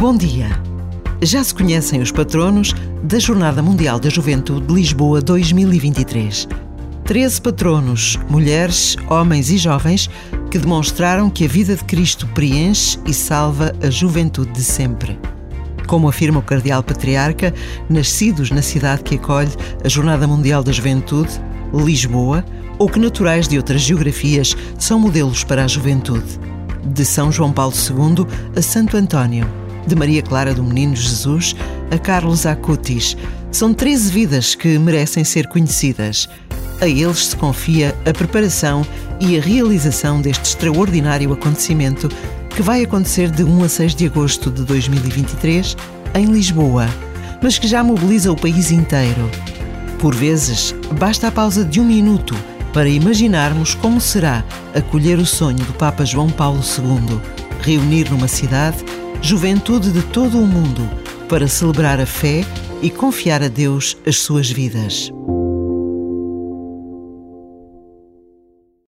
Bom dia. Já se conhecem os patronos da Jornada Mundial da Juventude de Lisboa 2023. Treze patronos, mulheres, homens e jovens, que demonstraram que a vida de Cristo preenche e salva a juventude de sempre. Como afirma o Cardeal Patriarca, nascidos na cidade que acolhe a Jornada Mundial da Juventude, Lisboa, ou que naturais de outras geografias são modelos para a juventude. De São João Paulo II a Santo António, de Maria Clara do Menino Jesus a Carlos Acutis. São 13 vidas que merecem ser conhecidas. A eles se confia a preparação e a realização deste extraordinário acontecimento que vai acontecer de 1 a 6 de agosto de 2023 em Lisboa, mas que já mobiliza o país inteiro. Por vezes, basta a pausa de um minuto para imaginarmos como será acolher o sonho do Papa João Paulo II, reunir numa cidade juventude de todo o mundo para celebrar a fé e confiar a Deus as suas vidas.